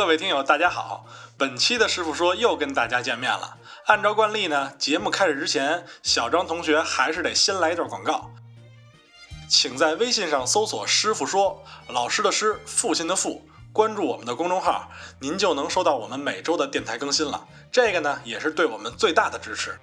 各位听友，大家好！本期的师傅说又跟大家见面了。按照惯例呢，节目开始之前，小张同学还是得先来一段广告。请在微信上搜索“师傅说”，老师的师，父亲的父，关注我们的公众号，您就能收到我们每周的电台更新了。这个呢，也是对我们最大的支持。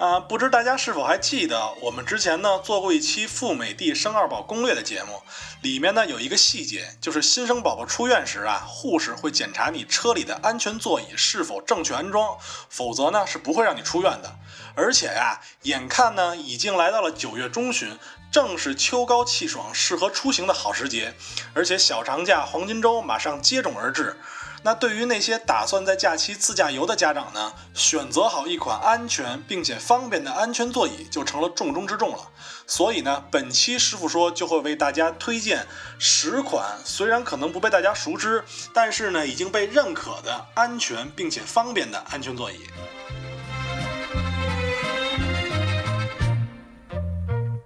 啊，不知大家是否还记得，我们之前呢做过一期赴美帝生二宝攻略的节目，里面呢有一个细节，就是新生宝宝出院时啊，护士会检查你车里的安全座椅是否正确安装，否则呢是不会让你出院的。而且呀，眼看呢已经来到了九月中旬，正是秋高气爽、适合出行的好时节，而且小长假黄金周马上接踵而至。那对于那些打算在假期自驾游的家长呢，选择好一款安全并且方便的安全座椅就成了重中之重了。所以呢，本期师傅说就会为大家推荐十款虽然可能不被大家熟知，但是呢已经被认可的安全并且方便的安全座椅。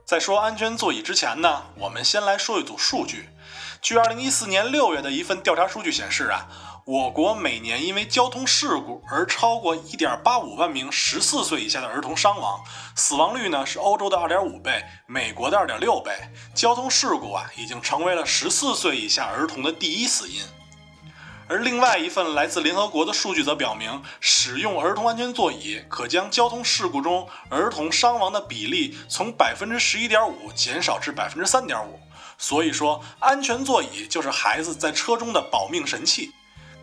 在说安全座椅之前呢，我们先来说一组数据。据二零一四年六月的一份调查数据显示啊。我国每年因为交通事故而超过一点八五万名十四岁以下的儿童伤亡，死亡率呢是欧洲的二点五倍，美国的二点六倍。交通事故啊已经成为了十四岁以下儿童的第一死因。而另外一份来自联合国的数据则表明，使用儿童安全座椅可将交通事故中儿童伤亡的比例从百分之十一点五减少至百分之三点五。所以说，安全座椅就是孩子在车中的保命神器。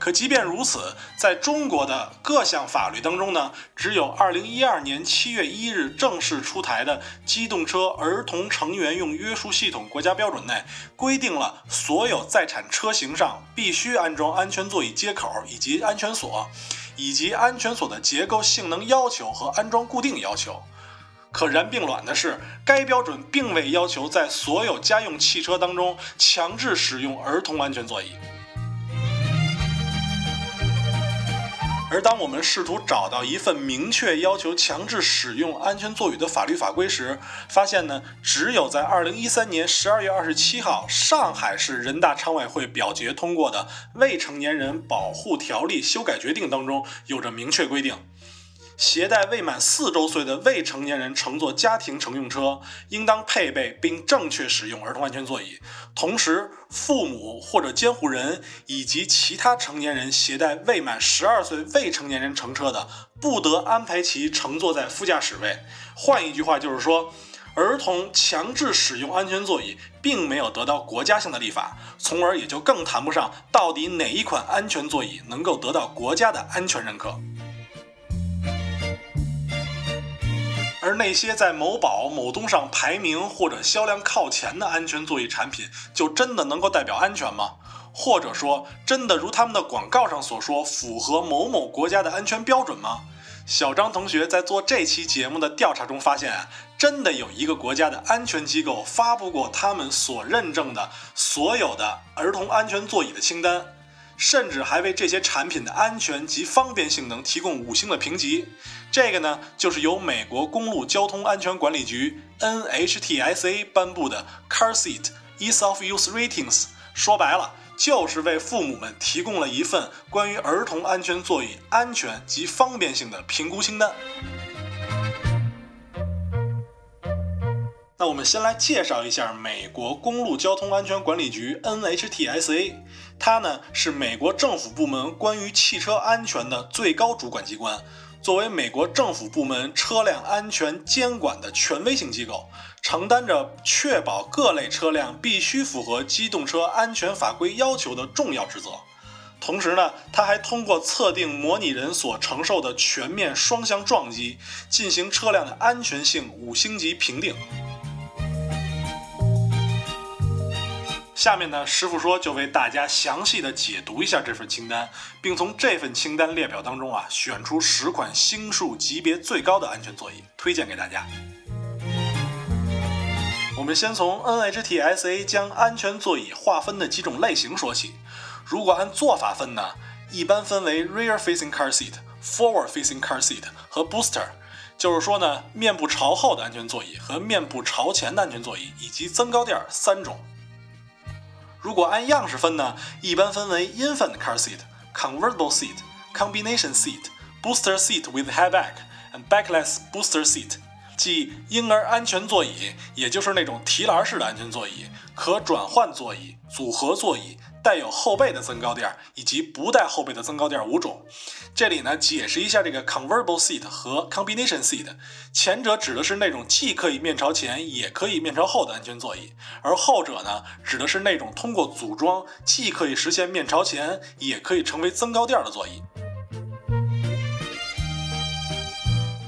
可即便如此，在中国的各项法律当中呢，只有二零一二年七月一日正式出台的《机动车儿童成员用约束系统国家标准》内规定了所有在产车型上必须安装安全座椅接口以及安全锁，以及安全锁的结构性能要求和安装固定要求。可然并卵的是，该标准并未要求在所有家用汽车当中强制使用儿童安全座椅。而当我们试图找到一份明确要求强制使用安全座椅的法律法规时，发现呢，只有在二零一三年十二月二十七号上海市人大常委会表决通过的《未成年人保护条例》修改决定当中有着明确规定。携带未满四周岁的未成年人乘坐家庭乘用车，应当配备并正确使用儿童安全座椅。同时，父母或者监护人以及其他成年人携带未满十二岁未成年人乘车的，不得安排其乘坐在副驾驶位。换一句话就是说，儿童强制使用安全座椅，并没有得到国家性的立法，从而也就更谈不上到底哪一款安全座椅能够得到国家的安全认可。而那些在某宝、某东上排名或者销量靠前的安全座椅产品，就真的能够代表安全吗？或者说，真的如他们的广告上所说，符合某某国家的安全标准吗？小张同学在做这期节目的调查中发现，真的有一个国家的安全机构发布过他们所认证的所有的儿童安全座椅的清单。甚至还为这些产品的安全及方便性能提供五星的评级。这个呢，就是由美国公路交通安全管理局 NHTSA 颁布的 Car Seat Ease of Use Ratings。说白了，就是为父母们提供了一份关于儿童安全座椅安全及方便性的评估清单。那我们先来介绍一下美国公路交通安全管理局 NHTSA，它呢是美国政府部门关于汽车安全的最高主管机关。作为美国政府部门车辆安全监管的权威性机构，承担着确保各类车辆必须符合机动车安全法规要求的重要职责。同时呢，它还通过测定模拟人所承受的全面双向撞击，进行车辆的安全性五星级评定。下面呢，师傅说就为大家详细的解读一下这份清单，并从这份清单列表当中啊，选出十款星数级别最高的安全座椅，推荐给大家。我们先从 NHTSA 将安全座椅划分的几种类型说起。如果按做法分呢，一般分为 Rear Facing Car Seat、Forward Facing Car Seat 和 Booster，就是说呢，面部朝后的安全座椅和面部朝前的安全座椅，以及增高垫三种。如果按样式分呢，一般分为 infant car seat、convertible seat、combination seat、booster seat with high back and backless booster seat，即婴儿安全座椅，也就是那种提篮式的安全座椅，可转换座椅、组合座椅。带有后背的增高垫以及不带后背的增高垫五种。这里呢，解释一下这个 convertible seat 和 combination seat。前者指的是那种既可以面朝前也可以面朝后的安全座椅，而后者呢，指的是那种通过组装既可以实现面朝前也可以成为增高垫的座椅。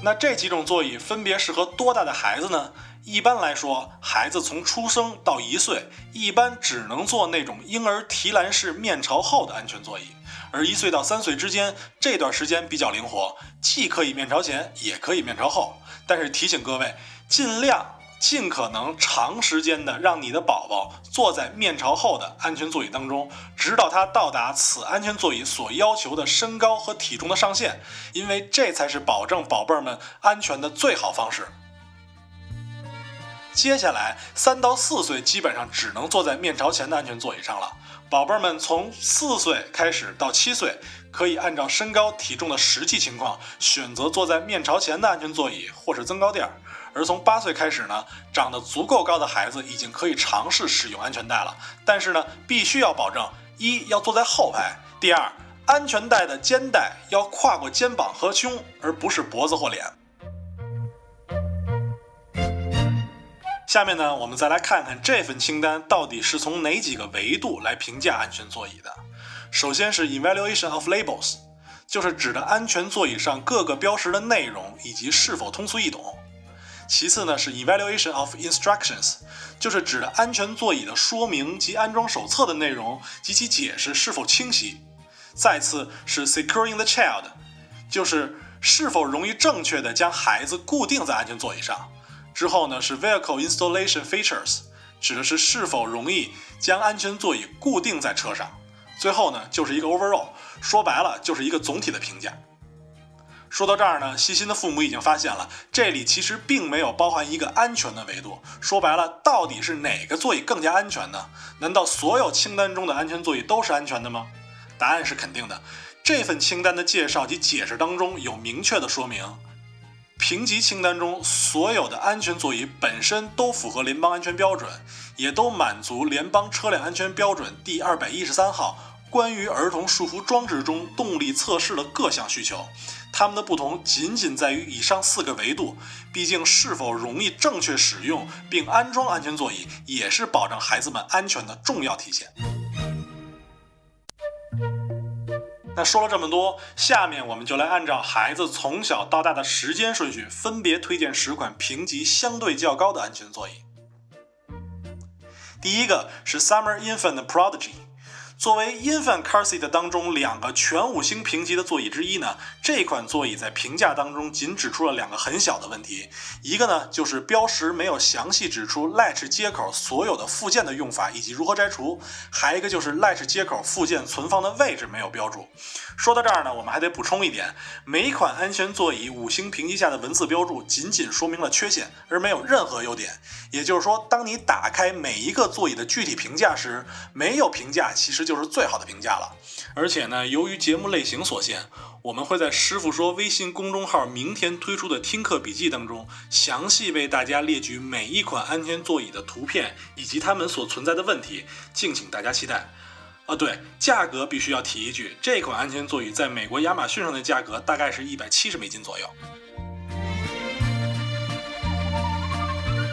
那这几种座椅分别适合多大的孩子呢？一般来说，孩子从出生到一岁，一般只能坐那种婴儿提篮式面朝后的安全座椅。而一岁到三岁之间这段时间比较灵活，既可以面朝前，也可以面朝后。但是提醒各位，尽量尽可能长时间的让你的宝宝坐在面朝后的安全座椅当中，直到他到达此安全座椅所要求的身高和体重的上限，因为这才是保证宝贝儿们安全的最好方式。接下来，三到四岁基本上只能坐在面朝前的安全座椅上了。宝贝儿们从四岁开始到七岁，可以按照身高体重的实际情况选择坐在面朝前的安全座椅或是增高垫儿。而从八岁开始呢，长得足够高的孩子已经可以尝试使用安全带了。但是呢，必须要保证：一要坐在后排；第二，安全带的肩带要跨过肩膀和胸，而不是脖子或脸。下面呢，我们再来看看这份清单到底是从哪几个维度来评价安全座椅的。首先是 evaluation of labels，就是指的安全座椅上各个标识的内容以及是否通俗易懂。其次呢是 evaluation of instructions，就是指的安全座椅的说明及安装手册的内容及其解释是否清晰。再次是 securing the child，就是是否容易正确的将孩子固定在安全座椅上。之后呢是 vehicle installation features，指的是是否容易将安全座椅固定在车上。最后呢就是一个 overall，说白了就是一个总体的评价。说到这儿呢，细心的父母已经发现了，这里其实并没有包含一个安全的维度。说白了，到底是哪个座椅更加安全呢？难道所有清单中的安全座椅都是安全的吗？答案是肯定的。这份清单的介绍及解释当中有明确的说明。评级清单中所有的安全座椅本身都符合联邦安全标准，也都满足联邦车辆安全标准第二百一十三号关于儿童束缚装置中动力测试的各项需求。它们的不同仅仅在于以上四个维度。毕竟，是否容易正确使用并安装安全座椅，也是保障孩子们安全的重要体现。那说了这么多，下面我们就来按照孩子从小到大的时间顺序，分别推荐十款评级相对较高的安全座椅。第一个是 Summer Infant Prodigy。作为 infant car seat 当中两个全五星评级的座椅之一呢，这款座椅在评价当中仅指出了两个很小的问题，一个呢就是标识没有详细指出 latch 接口所有的附件的用法以及如何摘除，还一个就是 latch 接口附件存放的位置没有标注。说到这儿呢，我们还得补充一点，每一款安全座椅五星评级下的文字标注仅仅说明了缺陷，而没有任何优点。也就是说，当你打开每一个座椅的具体评价时，没有评价其实。就就是最好的评价了，而且呢，由于节目类型所限，我们会在师傅说微信公众号明天推出的听课笔记当中，详细为大家列举每一款安全座椅的图片以及它们所存在的问题，敬请大家期待。啊，对，价格必须要提一句，这款安全座椅在美国亚马逊上的价格大概是一百七十美金左右。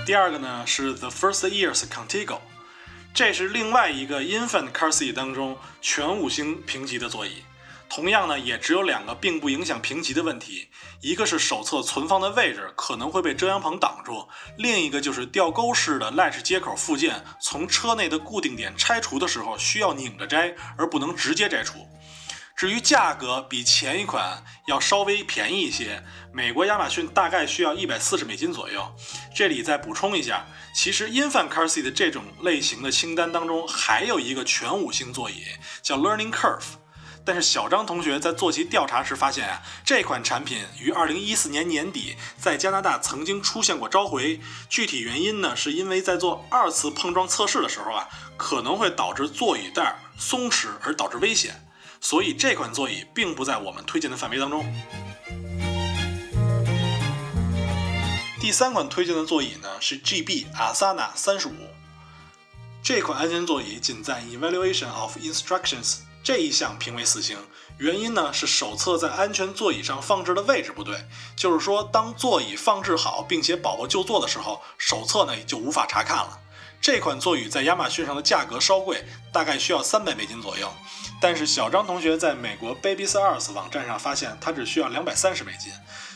第二个呢是 The First Years Contigo。这是另外一个 infant carsi 当中全五星评级的座椅，同样呢也只有两个并不影响评级的问题，一个是手册存放的位置可能会被遮阳棚挡住，另一个就是吊钩式的 latch 接口附件从车内的固定点拆除的时候需要拧着摘，而不能直接摘除。至于价格，比前一款要稍微便宜一些，美国亚马逊大概需要一百四十美金左右。这里再补充一下，其实 infant car seat 这种类型的清单当中，还有一个全五星座椅，叫 Learning Curve。但是小张同学在做其调查时发现啊，这款产品于2014年年底在加拿大曾经出现过召回。具体原因呢，是因为在做二次碰撞测试的时候啊，可能会导致座椅带松弛而导致危险，所以这款座椅并不在我们推荐的范围当中。第三款推荐的座椅呢是 GB Asana 三十五，这款安全座椅仅在 Evaluation of Instructions 这一项评为四星，原因呢是手册在安全座椅上放置的位置不对，就是说当座椅放置好并且宝宝就坐的时候，手册呢就无法查看了。这款座椅在亚马逊上的价格稍贵，大概需要三百美金左右，但是小张同学在美国 babysars 网站上发现它只需要两百三十美金。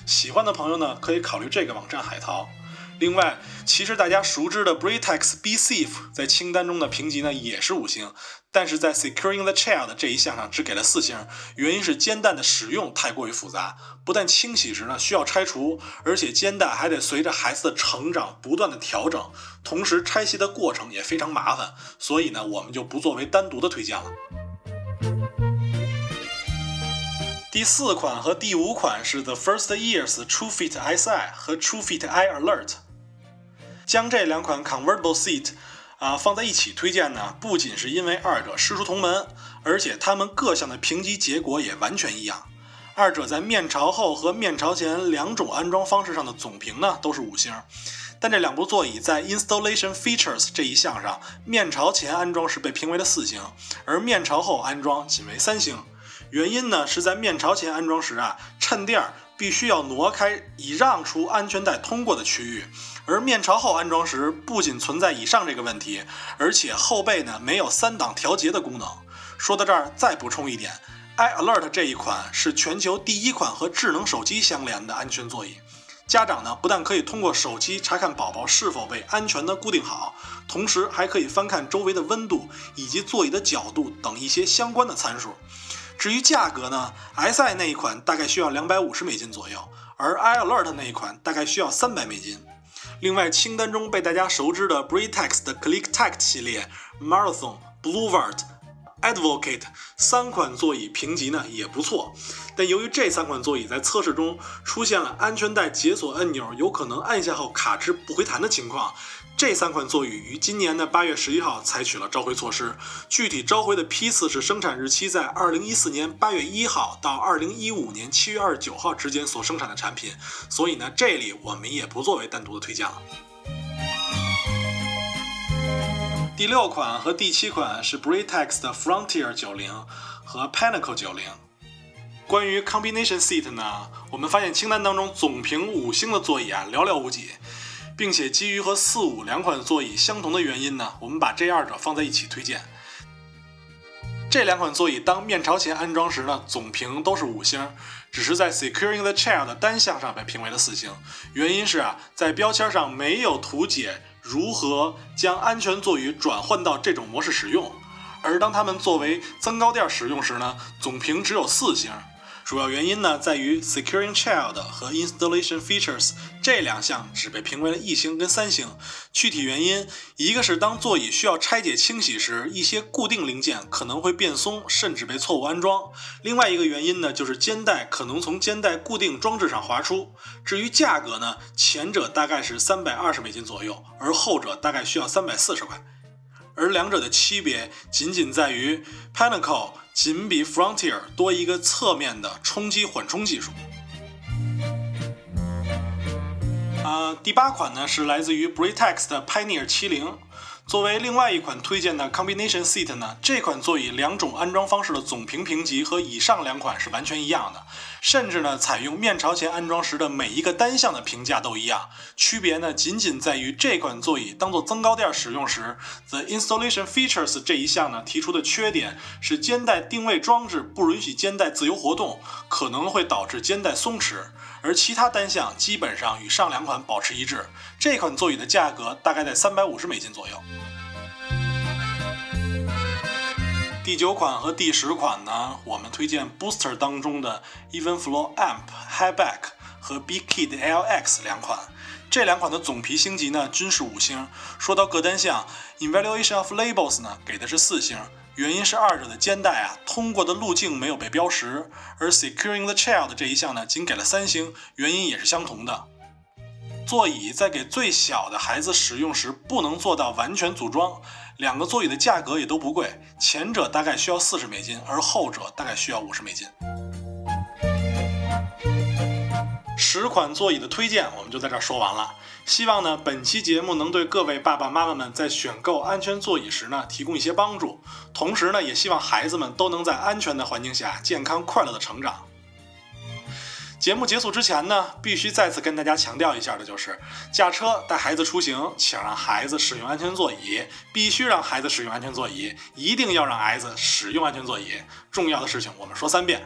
喜欢的朋友呢，可以考虑这个网站海淘。另外，其实大家熟知的 Britax B Safe 在清单中的评级呢也是五星，但是在 Securing the Child 这一项上只给了四星，原因是煎蛋的使用太过于复杂，不但清洗时呢需要拆除，而且煎蛋还得随着孩子的成长不断的调整，同时拆卸的过程也非常麻烦，所以呢我们就不作为单独的推荐了。第四款和第五款是 The First Years TrueFit SI 和 TrueFit i Alert。将这两款 Convertible Seat 啊放在一起推荐呢，不仅是因为二者师出同门，而且它们各项的评级结果也完全一样。二者在面朝后和面朝前两种安装方式上的总评呢都是五星，但这两部座椅在 Installation Features 这一项上，面朝前安装时被评为了四星，而面朝后安装仅为三星。原因呢是在面朝前安装时啊，衬垫儿必须要挪开，以让出安全带通过的区域；而面朝后安装时，不仅存在以上这个问题，而且后背呢没有三档调节的功能。说到这儿，再补充一点，iAlert 这一款是全球第一款和智能手机相连的安全座椅。家长呢不但可以通过手机查看宝宝是否被安全的固定好，同时还可以翻看周围的温度以及座椅的角度等一些相关的参数。至于价格呢？SI 那一款大概需要两百五十美金左右，而 iAlert 那一款大概需要三百美金。另外，清单中被大家熟知的 Britax 的 ClickTact 系列、Marathon、Bluevert、Advocate 三款座椅评级呢也不错，但由于这三款座椅在测试中出现了安全带解锁按钮有可能按下后卡滞不回弹的情况。这三款座椅于今年的八月十一号采取了召回措施，具体召回的批次是生产日期在二零一四年八月一号到二零一五年七月二十九号之间所生产的产品，所以呢，这里我们也不作为单独的推荐了。第六款和第七款是 Britax 的 Frontier 九零和 Pinnacle 九零。关于 Combination Seat 呢，我们发现清单当中总评五星的座椅啊寥寥无几。并且基于和四五两款座椅相同的原因呢，我们把这二者放在一起推荐。这两款座椅当面朝前安装时呢，总评都是五星，只是在 Securing the Chair 的单项上被评为了四星。原因是啊，在标签上没有图解如何将安全座椅转换到这种模式使用，而当它们作为增高垫使用时呢，总评只有四星。主要原因呢，在于 Securing Child 和 Installation Features 这两项只被评为了一星跟三星。具体原因，一个是当座椅需要拆解清洗时，一些固定零件可能会变松，甚至被错误安装；另外一个原因呢，就是肩带可能从肩带固定装置上滑出。至于价格呢，前者大概是三百二十美金左右，而后者大概需要三百四十块。而两者的区别仅仅在于 Pinnacle 仅比 Frontier 多一个侧面的冲击缓冲技术。啊，第八款呢是来自于 Britax 的 Pioneer 七零。作为另外一款推荐的 Combination Seat 呢，这款座椅两种安装方式的总评评级和以上两款是完全一样的，甚至呢采用面朝前安装时的每一个单项的评价都一样，区别呢仅仅在于这款座椅当做增高垫使用时，The Installation Features 这一项呢提出的缺点是肩带定位装置不允许肩带自由活动，可能会导致肩带松弛。而其他单项基本上与上两款保持一致。这款座椅的价格大概在三百五十美金左右。第九款和第十款呢，我们推荐 Booster 当中的 Evenflow Amp Highback 和 Big Kid LX 两款。这两款的总皮星级呢均是五星。说到各单项，Evaluation of Labels 呢给的是四星原因是二者的肩带啊通过的路径没有被标识，而 securing the child 这一项呢仅给了三星，原因也是相同的。座椅在给最小的孩子使用时不能做到完全组装，两个座椅的价格也都不贵，前者大概需要四十美金，而后者大概需要五十美金。十款座椅的推荐我们就在这儿说完了。希望呢，本期节目能对各位爸爸妈妈们在选购安全座椅时呢提供一些帮助。同时呢，也希望孩子们都能在安全的环境下健康快乐的成长。节目结束之前呢，必须再次跟大家强调一下的就是，驾车带孩子出行，请让孩子使用安全座椅，必须让孩子使用安全座椅，一定要让孩子使用安全座椅。重要的事情我们说三遍。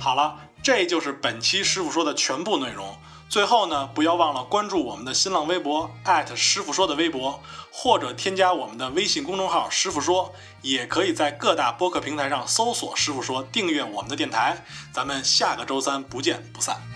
好了。这就是本期师傅说的全部内容。最后呢，不要忘了关注我们的新浪微博师傅说的微博，或者添加我们的微信公众号“师傅说”，也可以在各大播客平台上搜索“师傅说”，订阅我们的电台。咱们下个周三不见不散。